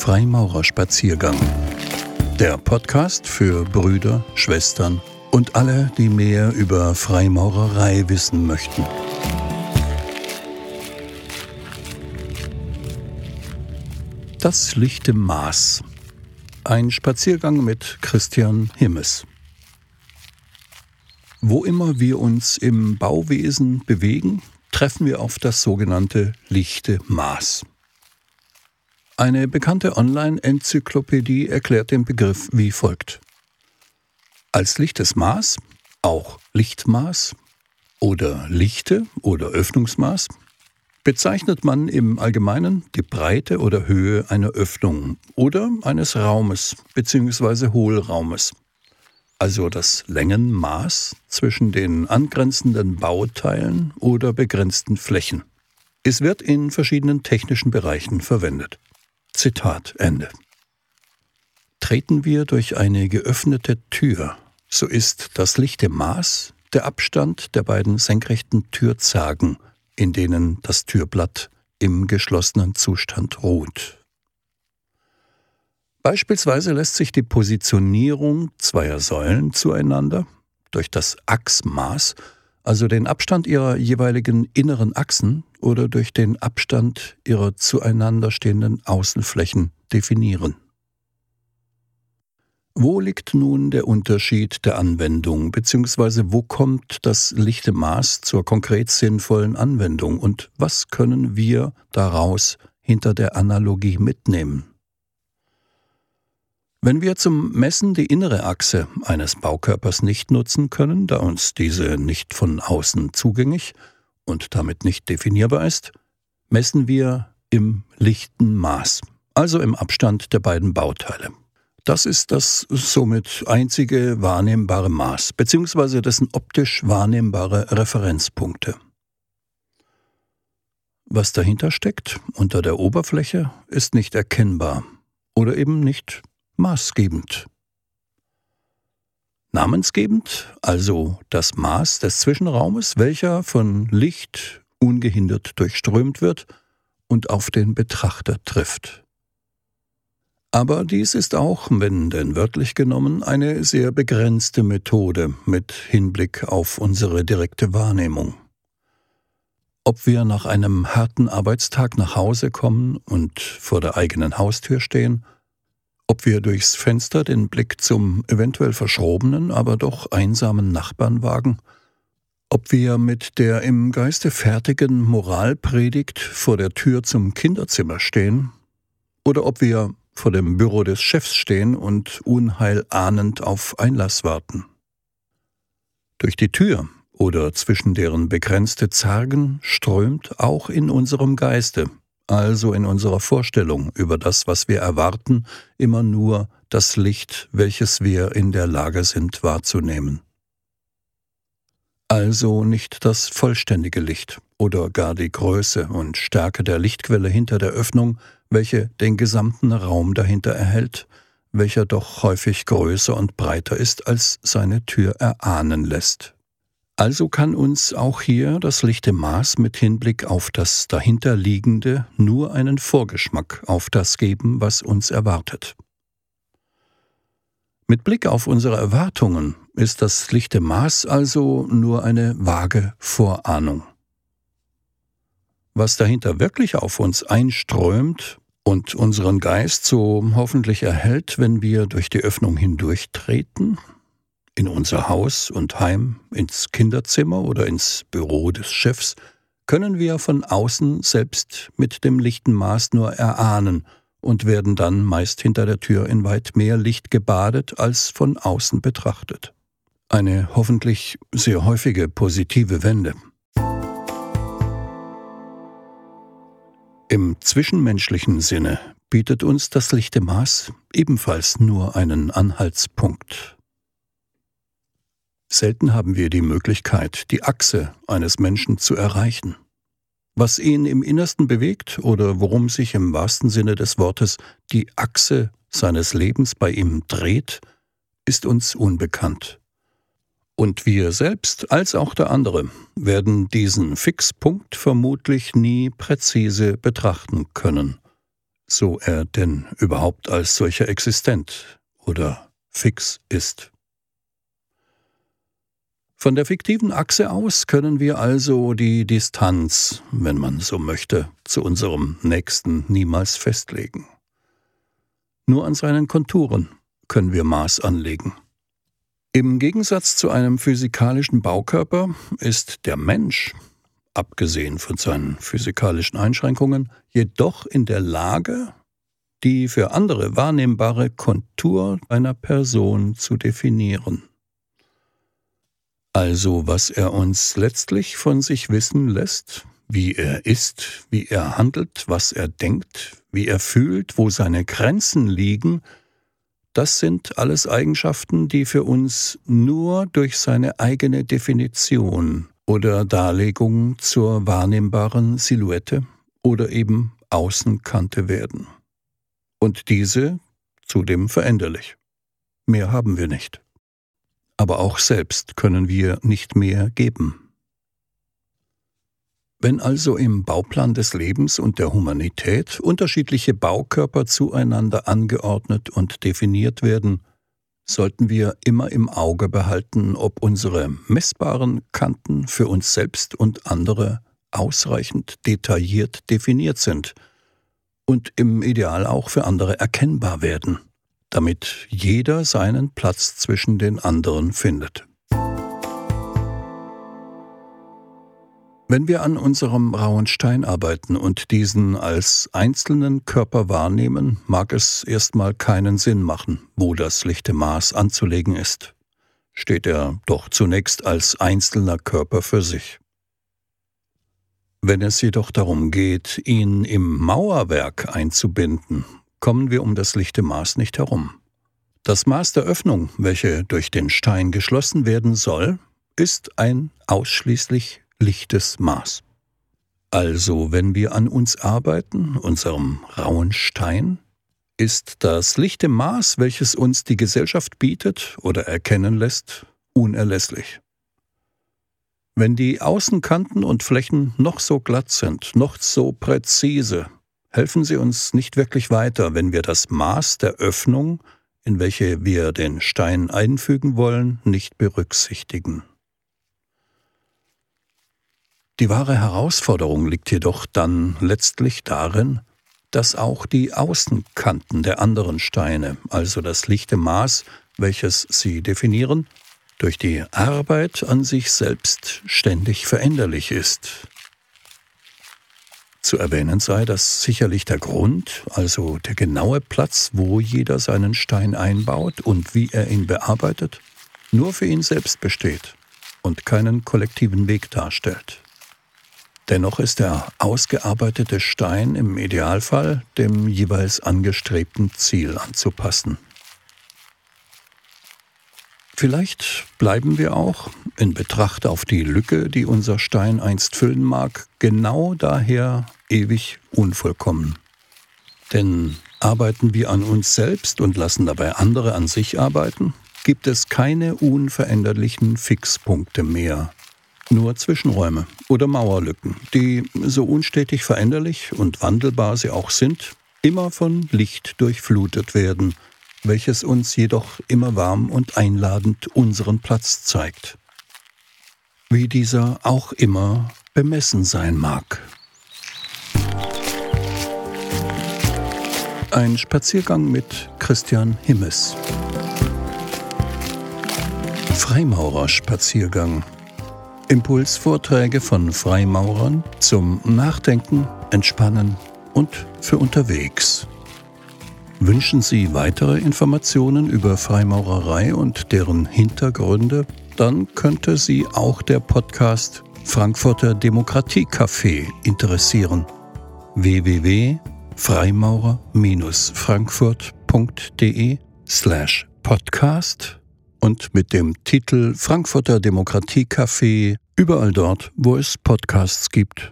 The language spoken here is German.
Freimaurerspaziergang. Der Podcast für Brüder, Schwestern und alle, die mehr über Freimaurerei wissen möchten. Das lichte Maß. Ein Spaziergang mit Christian Himmes. Wo immer wir uns im Bauwesen bewegen, treffen wir auf das sogenannte lichte Maß. Eine bekannte Online-Enzyklopädie erklärt den Begriff wie folgt. Als lichtes Maß, auch Lichtmaß oder Lichte oder Öffnungsmaß, bezeichnet man im Allgemeinen die Breite oder Höhe einer Öffnung oder eines Raumes bzw. Hohlraumes also das Längenmaß zwischen den angrenzenden Bauteilen oder begrenzten Flächen. Es wird in verschiedenen technischen Bereichen verwendet. Zitat Ende. Treten wir durch eine geöffnete Tür, so ist das lichte Maß der Abstand der beiden senkrechten Türzagen, in denen das Türblatt im geschlossenen Zustand ruht. Beispielsweise lässt sich die Positionierung zweier Säulen zueinander durch das Achsmaß, also den Abstand ihrer jeweiligen inneren Achsen oder durch den Abstand ihrer zueinander stehenden Außenflächen definieren. Wo liegt nun der Unterschied der Anwendung, beziehungsweise wo kommt das lichte Maß zur konkret sinnvollen Anwendung und was können wir daraus hinter der Analogie mitnehmen? Wenn wir zum Messen die innere Achse eines Baukörpers nicht nutzen können, da uns diese nicht von außen zugänglich und damit nicht definierbar ist, messen wir im lichten Maß, also im Abstand der beiden Bauteile. Das ist das somit einzige wahrnehmbare Maß, beziehungsweise dessen optisch wahrnehmbare Referenzpunkte. Was dahinter steckt, unter der Oberfläche, ist nicht erkennbar oder eben nicht maßgebend. Namensgebend also das Maß des Zwischenraumes, welcher von Licht ungehindert durchströmt wird und auf den Betrachter trifft. Aber dies ist auch, wenn denn wörtlich genommen, eine sehr begrenzte Methode mit Hinblick auf unsere direkte Wahrnehmung. Ob wir nach einem harten Arbeitstag nach Hause kommen und vor der eigenen Haustür stehen ob wir durchs Fenster den Blick zum eventuell verschrobenen, aber doch einsamen Nachbarn wagen, ob wir mit der im Geiste fertigen Moralpredigt vor der Tür zum Kinderzimmer stehen, oder ob wir vor dem Büro des Chefs stehen und Unheil ahnend auf Einlass warten. Durch die Tür oder zwischen deren begrenzte Zargen strömt auch in unserem Geiste also in unserer Vorstellung über das, was wir erwarten, immer nur das Licht, welches wir in der Lage sind wahrzunehmen. Also nicht das vollständige Licht oder gar die Größe und Stärke der Lichtquelle hinter der Öffnung, welche den gesamten Raum dahinter erhält, welcher doch häufig größer und breiter ist, als seine Tür erahnen lässt. Also kann uns auch hier das lichte Maß mit Hinblick auf das dahinterliegende nur einen Vorgeschmack auf das geben, was uns erwartet. Mit Blick auf unsere Erwartungen ist das lichte Maß also nur eine vage Vorahnung. Was dahinter wirklich auf uns einströmt und unseren Geist so hoffentlich erhält, wenn wir durch die Öffnung hindurchtreten, in unser Haus und Heim, ins Kinderzimmer oder ins Büro des Chefs, können wir von außen selbst mit dem lichten Maß nur erahnen und werden dann meist hinter der Tür in weit mehr Licht gebadet als von außen betrachtet. Eine hoffentlich sehr häufige positive Wende. Im zwischenmenschlichen Sinne bietet uns das lichte Maß ebenfalls nur einen Anhaltspunkt. Selten haben wir die Möglichkeit, die Achse eines Menschen zu erreichen. Was ihn im Innersten bewegt oder worum sich im wahrsten Sinne des Wortes die Achse seines Lebens bei ihm dreht, ist uns unbekannt. Und wir selbst als auch der andere werden diesen Fixpunkt vermutlich nie präzise betrachten können, so er denn überhaupt als solcher existent oder fix ist. Von der fiktiven Achse aus können wir also die Distanz, wenn man so möchte, zu unserem Nächsten niemals festlegen. Nur an seinen Konturen können wir Maß anlegen. Im Gegensatz zu einem physikalischen Baukörper ist der Mensch, abgesehen von seinen physikalischen Einschränkungen, jedoch in der Lage, die für andere wahrnehmbare Kontur einer Person zu definieren also was er uns letztlich von sich wissen lässt, wie er ist, wie er handelt, was er denkt, wie er fühlt, wo seine Grenzen liegen, das sind alles Eigenschaften, die für uns nur durch seine eigene Definition oder Darlegung zur wahrnehmbaren Silhouette oder eben Außenkante werden. Und diese zudem veränderlich. Mehr haben wir nicht aber auch selbst können wir nicht mehr geben. Wenn also im Bauplan des Lebens und der Humanität unterschiedliche Baukörper zueinander angeordnet und definiert werden, sollten wir immer im Auge behalten, ob unsere messbaren Kanten für uns selbst und andere ausreichend detailliert definiert sind und im Ideal auch für andere erkennbar werden damit jeder seinen Platz zwischen den anderen findet. Wenn wir an unserem rauen Stein arbeiten und diesen als einzelnen Körper wahrnehmen, mag es erstmal keinen Sinn machen, wo das lichte Maß anzulegen ist. Steht er doch zunächst als einzelner Körper für sich. Wenn es jedoch darum geht, ihn im Mauerwerk einzubinden kommen wir um das lichte Maß nicht herum. Das Maß der Öffnung, welche durch den Stein geschlossen werden soll, ist ein ausschließlich lichtes Maß. Also wenn wir an uns arbeiten, unserem rauen Stein, ist das lichte Maß, welches uns die Gesellschaft bietet oder erkennen lässt, unerlässlich. Wenn die Außenkanten und Flächen noch so glatt sind, noch so präzise, helfen sie uns nicht wirklich weiter, wenn wir das Maß der Öffnung, in welche wir den Stein einfügen wollen, nicht berücksichtigen. Die wahre Herausforderung liegt jedoch dann letztlich darin, dass auch die Außenkanten der anderen Steine, also das lichte Maß, welches sie definieren, durch die Arbeit an sich selbst ständig veränderlich ist, zu erwähnen sei, dass sicherlich der Grund, also der genaue Platz, wo jeder seinen Stein einbaut und wie er ihn bearbeitet, nur für ihn selbst besteht und keinen kollektiven Weg darstellt. Dennoch ist der ausgearbeitete Stein im Idealfall dem jeweils angestrebten Ziel anzupassen. Vielleicht bleiben wir auch, in Betracht auf die Lücke, die unser Stein einst füllen mag, genau daher ewig unvollkommen. Denn arbeiten wir an uns selbst und lassen dabei andere an sich arbeiten, gibt es keine unveränderlichen Fixpunkte mehr, nur Zwischenräume oder Mauerlücken, die, so unstetig veränderlich und wandelbar sie auch sind, immer von Licht durchflutet werden – welches uns jedoch immer warm und einladend unseren Platz zeigt. Wie dieser auch immer bemessen sein mag. Ein Spaziergang mit Christian Himmes. Freimaurerspaziergang. Impulsvorträge von Freimaurern zum Nachdenken, Entspannen und für unterwegs. Wünschen Sie weitere Informationen über Freimaurerei und deren Hintergründe? Dann könnte Sie auch der Podcast Frankfurter Demokratiecafé interessieren. www.freimaurer-frankfurt.de slash podcast und mit dem Titel Frankfurter Demokratiecafé überall dort, wo es Podcasts gibt.